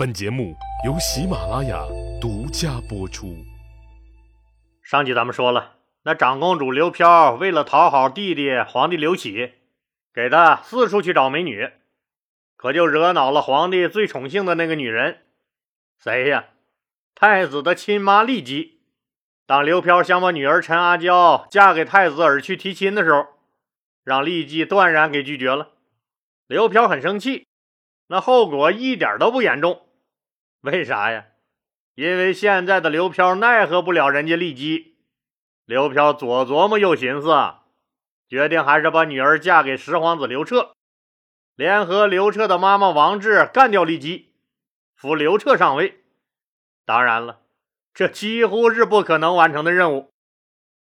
本节目由喜马拉雅独家播出。上集咱们说了，那长公主刘飘为了讨好弟弟皇帝刘启，给他四处去找美女，可就惹恼了皇帝最宠幸的那个女人，谁呀？太子的亲妈丽姬。当刘飘想把女儿陈阿娇嫁给太子而去提亲的时候，让丽姬断然给拒绝了。刘飘很生气，那后果一点都不严重。为啥呀？因为现在的刘飘奈何不了人家丽姬。刘飘左琢磨右寻思，决定还是把女儿嫁给十皇子刘彻，联合刘彻的妈妈王志干掉丽姬，扶刘彻上位。当然了，这几乎是不可能完成的任务。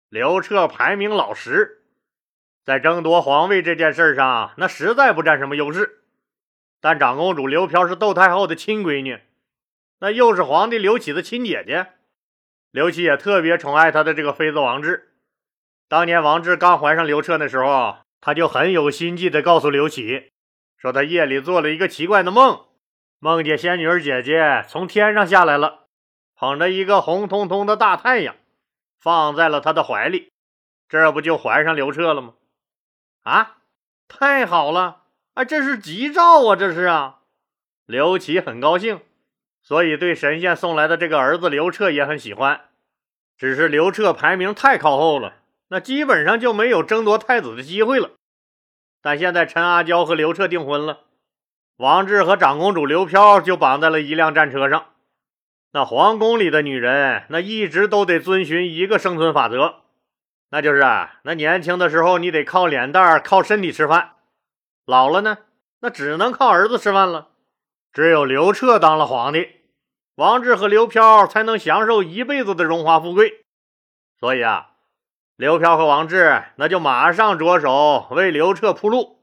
刘彻排名老十，在争夺皇位这件事上，那实在不占什么优势。但长公主刘飘是窦太后的亲闺女。那又是皇帝刘启的亲姐姐，刘启也特别宠爱他的这个妃子王志。当年王志刚怀上刘彻的时候，他就很有心计的告诉刘启，说他夜里做了一个奇怪的梦，梦见仙女儿姐姐从天上下来了，捧着一个红彤彤的大太阳，放在了他的怀里，这不就怀上刘彻了吗？啊，太好了！啊，这是吉兆啊，这是啊！刘启很高兴。所以，对神仙送来的这个儿子刘彻也很喜欢，只是刘彻排名太靠后了，那基本上就没有争夺太子的机会了。但现在陈阿娇和刘彻订婚了，王志和长公主刘飘就绑在了一辆战车上。那皇宫里的女人，那一直都得遵循一个生存法则，那就是啊那年轻的时候你得靠脸蛋儿、靠身体吃饭，老了呢，那只能靠儿子吃饭了。只有刘彻当了皇帝，王志和刘飘才能享受一辈子的荣华富贵。所以啊，刘飘和王志那就马上着手为刘彻铺路。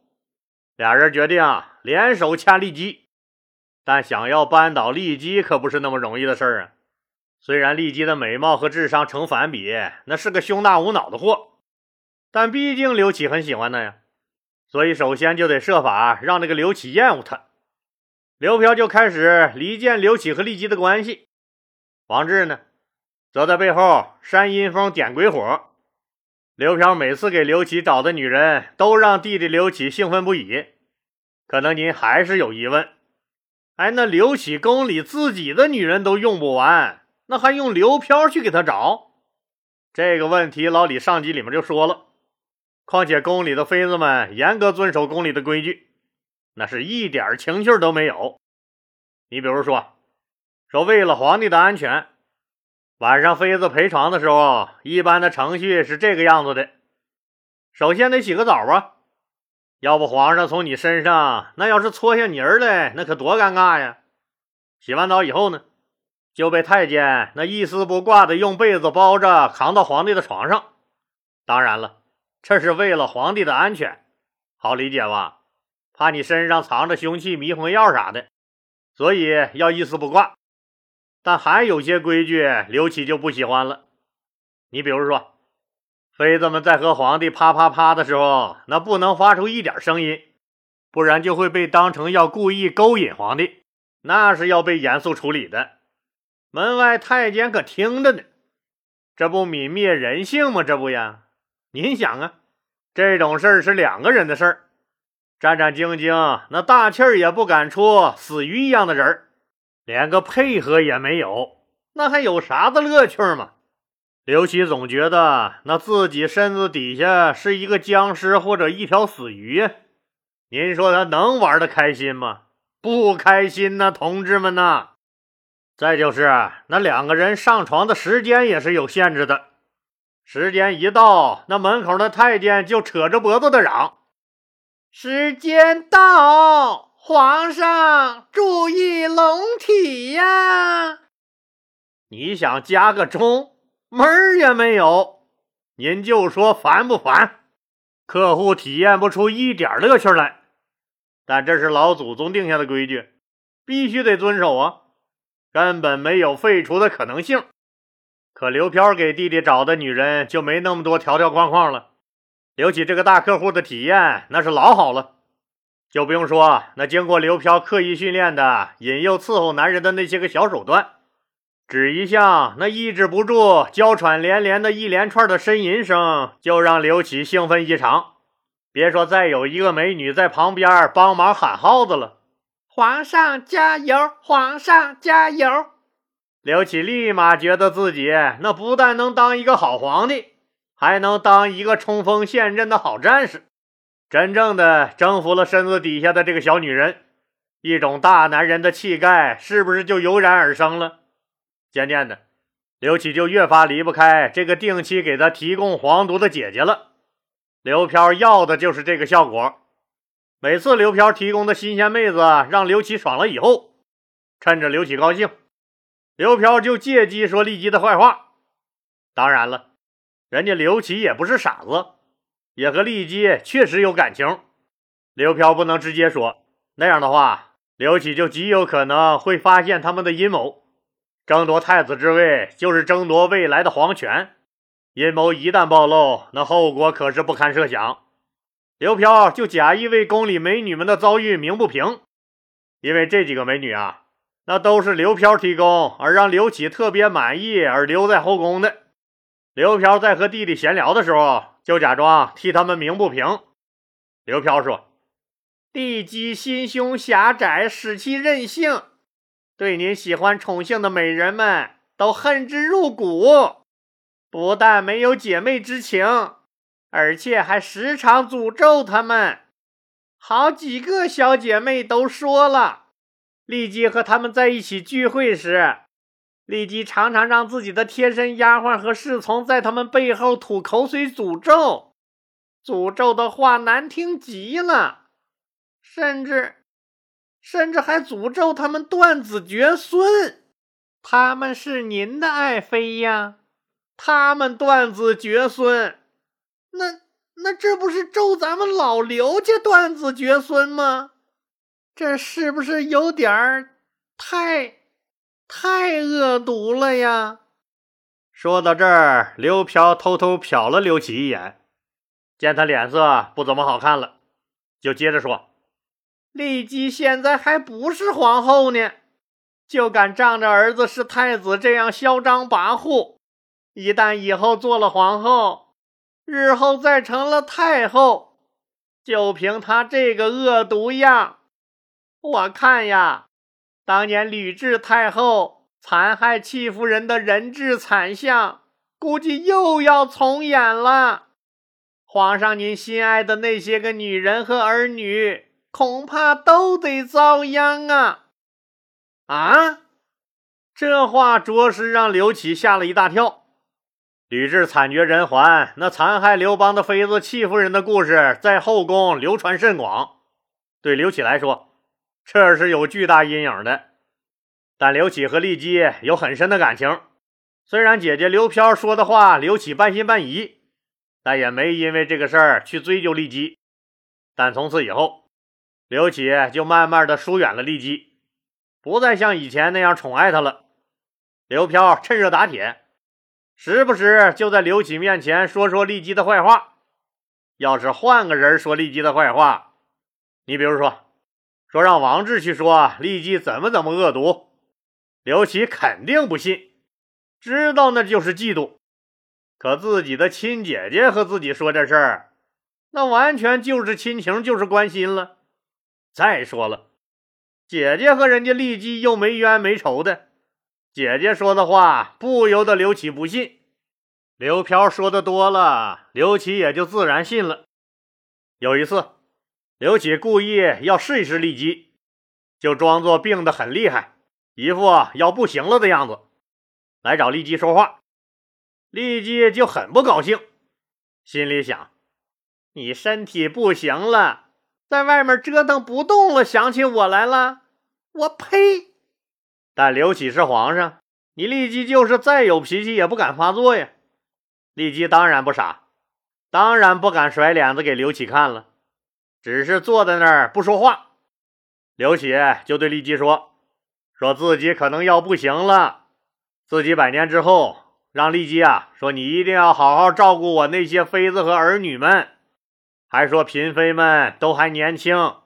俩人决定啊联手掐骊姬，但想要扳倒骊姬可不是那么容易的事儿啊。虽然骊姬的美貌和智商成反比，那是个胸大无脑的货，但毕竟刘启很喜欢她呀，所以首先就得设法让这个刘启厌恶她。刘飘就开始离间刘启和骊姬的关系，王志呢，则在背后煽阴风、点鬼火。刘飘每次给刘启找的女人都让弟弟刘启兴奋不已。可能您还是有疑问，哎，那刘启宫里自己的女人都用不完，那还用刘飘去给他找？这个问题，老李上集里面就说了。况且宫里的妃子们严格遵守宫里的规矩。那是一点情趣都没有。你比如说，说为了皇帝的安全，晚上妃子陪床的时候，一般的程序是这个样子的：首先得洗个澡啊，要不皇上从你身上那要是搓下泥儿来，那可多尴尬呀。洗完澡以后呢，就被太监那一丝不挂的用被子包着扛到皇帝的床上。当然了，这是为了皇帝的安全，好理解吧？怕你身上藏着凶器、迷魂药啥的，所以要一丝不挂。但还有些规矩，刘启就不喜欢了。你比如说，妃子们在和皇帝啪啪啪的时候，那不能发出一点声音，不然就会被当成要故意勾引皇帝，那是要被严肃处理的。门外太监可听着呢，这不泯灭人性吗？这不呀？您想啊，这种事儿是两个人的事儿。战战兢兢，那大气儿也不敢出，死鱼一样的人儿，连个配合也没有，那还有啥子乐趣吗？刘琦总觉得那自己身子底下是一个僵尸或者一条死鱼，您说他能玩的开心吗？不开心呐，同志们呐！再就是那两个人上床的时间也是有限制的，时间一到，那门口的太监就扯着脖子的嚷。时间到，皇上注意龙体呀！你想加个钟，门儿也没有。您就说烦不烦？客户体验不出一点乐趣来。但这是老祖宗定下的规矩，必须得遵守啊，根本没有废除的可能性。可刘飘给弟弟找的女人就没那么多条条框框了。刘启这个大客户的体验那是老好了，就不用说那经过刘飘刻意训练的引诱伺候男人的那些个小手段，只一项那抑制不住娇喘连连的一连串的呻吟声，就让刘启兴奋异常。别说再有一个美女在旁边帮忙喊号子了，皇上加油，皇上加油！刘启立马觉得自己那不但能当一个好皇帝，还能当一个冲锋陷阵的好战士。真正的征服了身子底下的这个小女人，一种大男人的气概是不是就油然而生了？渐渐的，刘启就越发离不开这个定期给他提供黄毒的姐姐了。刘飘要的就是这个效果。每次刘飘提供的新鲜妹子让刘启爽了以后，趁着刘启高兴，刘飘就借机说丽姬的坏话。当然了，人家刘启也不是傻子。也和丽姬确实有感情，刘飘不能直接说，那样的话，刘启就极有可能会发现他们的阴谋。争夺太子之位，就是争夺未来的皇权，阴谋一旦暴露，那后果可是不堪设想。刘飘就假意为宫里美女们的遭遇鸣不平，因为这几个美女啊，那都是刘飘提供，而让刘启特别满意而留在后宫的。刘飘在和弟弟闲聊的时候。就假装替他们鸣不平。刘飘说：“帝姬心胸狭窄，使其任性，对您喜欢宠幸的美人们都恨之入骨。不但没有姐妹之情，而且还时常诅咒他们。好几个小姐妹都说了，丽姬和他们在一起聚会时。”丽姬常常让自己的贴身丫鬟和侍从在他们背后吐口水诅咒，诅咒的话难听极了，甚至，甚至还诅咒他们断子绝孙。他们是您的爱妃呀，他们断子绝孙，那那这不是咒咱们老刘家断子绝孙吗？这是不是有点儿太……太恶毒了呀！说到这儿，刘飘偷偷瞟了刘启一眼，见他脸色不怎么好看了，就接着说：“丽姬现在还不是皇后呢，就敢仗着儿子是太子这样嚣张跋扈。一旦以后做了皇后，日后再成了太后，就凭他这个恶毒样，我看呀。”当年吕雉太后残害戚夫人的人质惨象，估计又要重演了。皇上，您心爱的那些个女人和儿女，恐怕都得遭殃啊！啊！这话着实让刘启吓了一大跳。吕雉惨绝人寰，那残害刘邦的妃子戚夫人的故事在后宫流传甚广，对刘启来说。这是有巨大阴影的，但刘启和丽姬有很深的感情。虽然姐姐刘飘说的话刘启半信半疑，但也没因为这个事儿去追究丽姬。但从此以后，刘启就慢慢的疏远了丽姬，不再像以前那样宠爱她了。刘飘趁热打铁，时不时就在刘启面前说说丽姬的坏话。要是换个人说丽姬的坏话，你比如说。说让王志去说丽姬怎么怎么恶毒，刘启肯定不信，知道那就是嫉妒。可自己的亲姐姐和自己说这事儿，那完全就是亲情，就是关心了。再说了，姐姐和人家丽姬又没冤没仇的，姐姐说的话不由得刘启不信。刘飘说的多了，刘琦也就自然信了。有一次。刘启故意要试一试丽姬，就装作病得很厉害，一副要不行了的样子，来找丽姬说话。丽姬就很不高兴，心里想：“你身体不行了，在外面折腾不动了，想起我来了？我呸！”但刘启是皇上，你丽姬就是再有脾气也不敢发作呀。丽姬当然不傻，当然不敢甩脸子给刘启看了。只是坐在那儿不说话，刘启就对丽姬说：“说自己可能要不行了，自己百年之后，让丽姬啊说你一定要好好照顾我那些妃子和儿女们，还说嫔妃们都还年轻，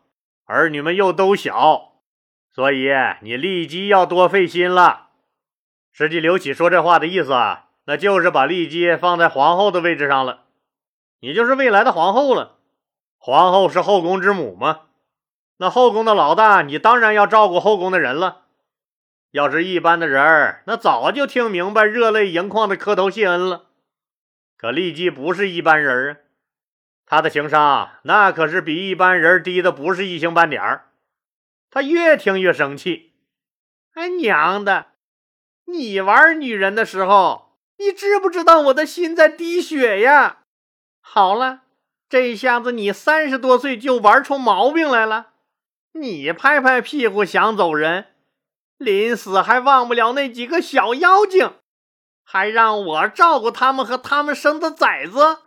儿女们又都小，所以你立即要多费心了。实际刘启说这话的意思啊，那就是把丽姬放在皇后的位置上了，你就是未来的皇后了。皇后是后宫之母吗？那后宫的老大，你当然要照顾后宫的人了。要是一般的人儿，那早就听明白，热泪盈眶的磕头谢恩了。可丽姬不是一般人啊，她的情商那可是比一般人低的不是一星半点儿。她越听越生气，哎娘的！你玩女人的时候，你知不知道我的心在滴血呀？好了，这下子你三十多岁就玩出毛病来了。你拍拍屁股想走人，临死还忘不了那几个小妖精，还让我照顾他们和他们生的崽子。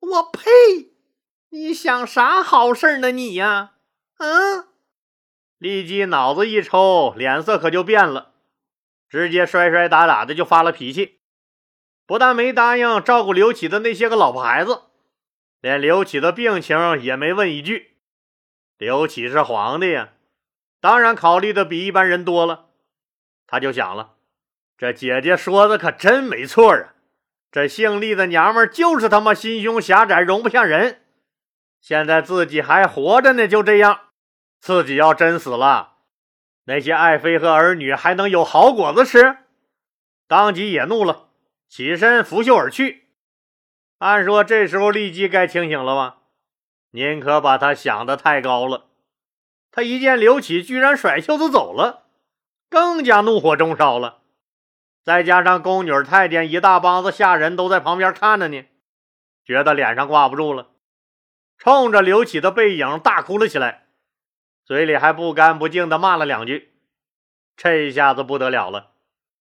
我呸！你想啥好事呢你呀？嗯？丽姬脑子一抽，脸色可就变了。直接摔摔打打的就发了脾气，不但没答应照顾刘启的那些个老婆孩子，连刘启的病情也没问一句。刘启是皇帝呀，当然考虑的比一般人多了。他就想了，这姐姐说的可真没错啊，这姓厉的娘们就是他妈心胸狭窄，容不下人。现在自己还活着呢，就这样，自己要真死了。那些爱妃和儿女还能有好果子吃？当即也怒了，起身拂袖而去。按说这时候丽姬该清醒了吧？您可把他想的太高了。他一见刘启居然甩袖子走了，更加怒火中烧了。再加上宫女太监一大帮子下人都在旁边看着呢，觉得脸上挂不住了，冲着刘启的背影大哭了起来。嘴里还不干不净的骂了两句，这一下子不得了了。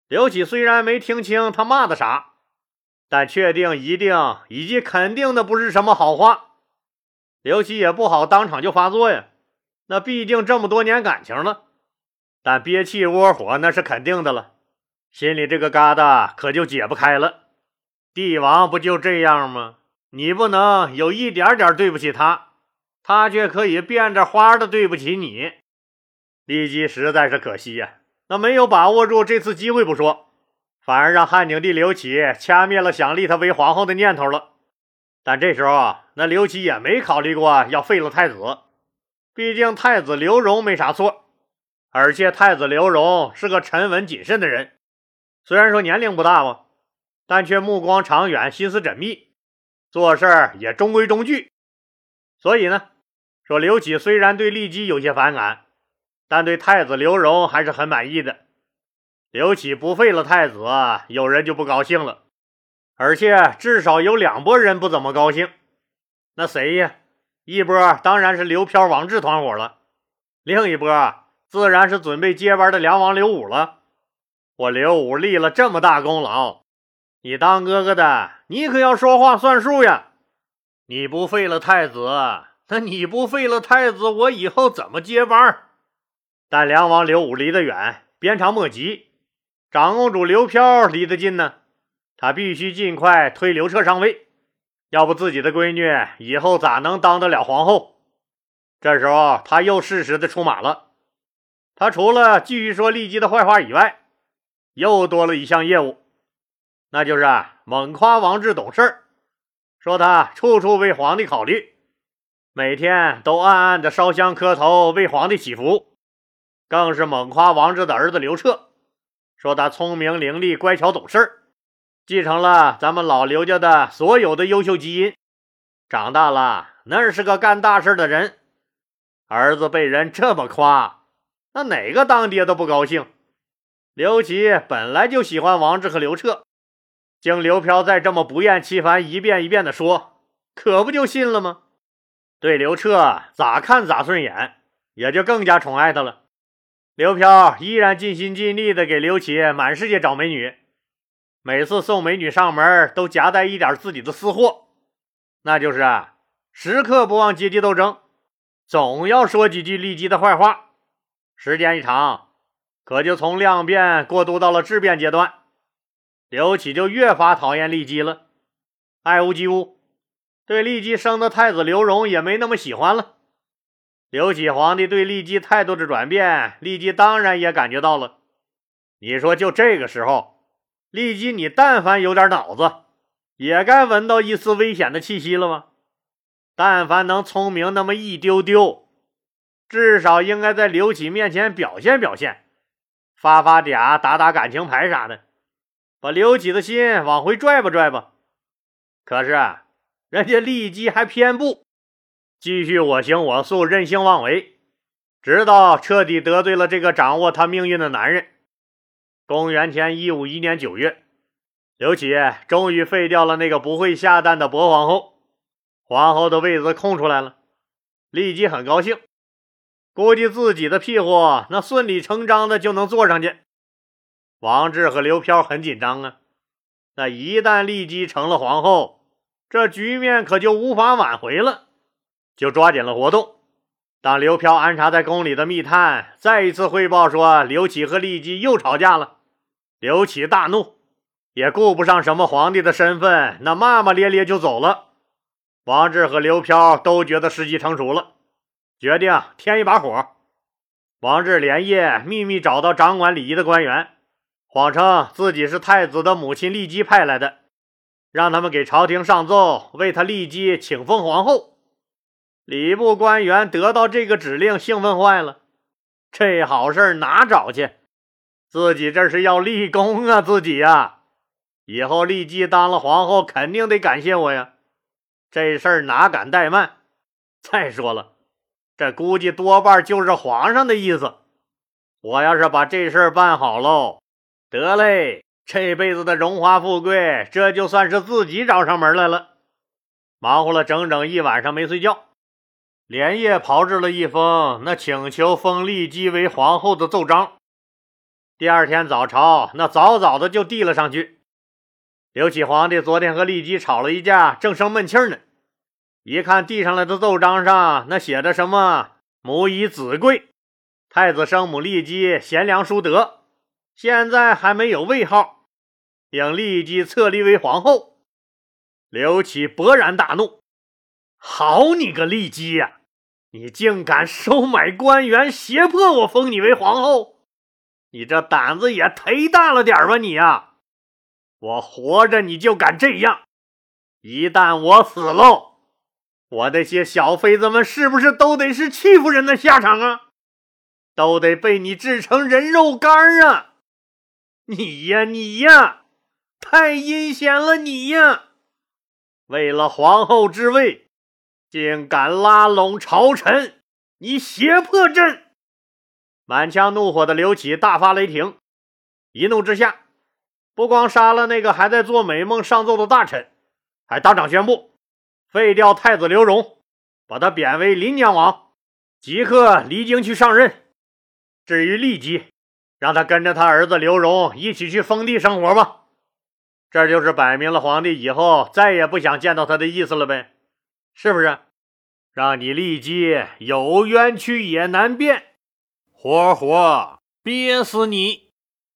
刘启虽然没听清他骂的啥，但确定、一定以及肯定的不是什么好话。刘琦也不好当场就发作呀，那毕竟这么多年感情了。但憋气窝火那是肯定的了，心里这个疙瘩可就解不开了。帝王不就这样吗？你不能有一点点对不起他。他却可以变着花的对不起你，立即实在是可惜呀。那没有把握住这次机会不说，反而让汉景帝刘启掐灭了想立他为皇后的念头了。但这时候啊，那刘启也没考虑过要废了太子，毕竟太子刘荣没啥错，而且太子刘荣是个沉稳谨慎的人，虽然说年龄不大吧，但却目光长远，心思缜密，做事也中规中矩。所以呢。说刘启虽然对骊姬有些反感，但对太子刘荣还是很满意的。刘启不废了太子，有人就不高兴了，而且至少有两拨人不怎么高兴。那谁呀？一波当然是刘飘、王志团伙了，另一波自然是准备接班的梁王刘武了。我刘武立了这么大功劳，你当哥哥的，你可要说话算数呀！你不废了太子。那你不废了太子，我以后怎么接班？但梁王刘武离得远，鞭长莫及；长公主刘飘离得近呢，他必须尽快推刘彻上位，要不自己的闺女以后咋能当得了皇后？这时候他又适时的出马了，他除了继续说骊姬的坏话以外，又多了一项业务，那就是啊猛夸王志懂事说他处处为皇帝考虑。每天都暗暗的烧香磕头为皇帝祈福，更是猛夸王志的儿子刘彻，说他聪明伶俐、乖巧懂事继承了咱们老刘家的所有的优秀基因，长大了那是个干大事的人。儿子被人这么夸，那哪个当爹都不高兴。刘琦本来就喜欢王志和刘彻，经刘飘再这么不厌其烦一遍一遍的说，可不就信了吗？对刘彻咋看咋顺眼，也就更加宠爱他了。刘飘依然尽心尽力的给刘启满世界找美女，每次送美女上门都夹带一点自己的私货，那就是啊，时刻不忘阶级斗争，总要说几句利基的坏话。时间一长，可就从量变过渡到了质变阶段，刘启就越发讨厌利姬了，爱屋及乌。对骊姬生的太子刘荣也没那么喜欢了。刘启皇帝对骊姬态度的转变，骊姬当然也感觉到了。你说，就这个时候，骊姬，你但凡有点脑子，也该闻到一丝危险的气息了吗？但凡能聪明那么一丢丢，至少应该在刘启面前表现表现，发发嗲，打打感情牌啥的，把刘启的心往回拽吧拽吧。可是，人家骊姬还偏不，继续我行我素，任性妄为，直到彻底得罪了这个掌握他命运的男人。公元前一五一年九月，刘启终于废掉了那个不会下蛋的薄皇后。皇后的位子空出来了，立即很高兴，估计自己的屁股那顺理成章的就能坐上去。王志和刘飘很紧张啊，那一旦立即成了皇后，这局面可就无法挽回了，就抓紧了活动。当刘飘安插在宫里的密探再一次汇报说刘启和骊姬又吵架了，刘启大怒，也顾不上什么皇帝的身份，那骂骂咧咧就走了。王志和刘飘都觉得时机成熟了，决定添一把火。王志连夜秘密找到掌管礼仪的官员，谎称自己是太子的母亲骊姬派来的，让他们给朝廷上奏，为他骊姬请封皇后。礼部官员得到这个指令，兴奋坏了，这好事哪找去？自己这是要立功啊！自己呀，以后骊姬当了皇后，肯定得感谢我呀。这事儿哪敢怠慢？再说了，这估计多半就是皇上的意思。我要是把这事儿办好喽，得嘞，这辈子的荣华富贵，这就算是自己找上门来了。忙活了整整一晚上没睡觉，连夜炮制了一封那请求封丽姬为皇后的奏章。第二天早朝，那早早的就递了上去。刘启皇帝昨天和丽姬吵了一架，正生闷气呢。一看递上来的奏章上，那写着什么“母以子贵，太子生母丽姬贤良淑德，现在还没有位号，应骊姬册立为皇后。”刘启勃然大怒：“好你个骊姬呀！你竟敢收买官员，胁迫我封你为皇后！你这胆子也忒大了点吧，你呀！”我活着你就敢这样？一旦我死喽，我那些小妃子们是不是都得是欺负人的下场啊？都得被你制成人肉干啊！你呀你呀，太阴险了你呀！为了皇后之位，竟敢拉拢朝臣，你胁迫朕！满腔怒火的刘启大发雷霆，一怒之下。不光杀了那个还在做美梦上奏的大臣，还当场宣布废掉太子刘荣，把他贬为临江王，即刻离京去上任。至于骊姬，让他跟着他儿子刘荣一起去封地生活吧。这就是摆明了皇帝以后再也不想见到他的意思了呗，是不是？让你立即有冤屈也难辩，活活憋死你！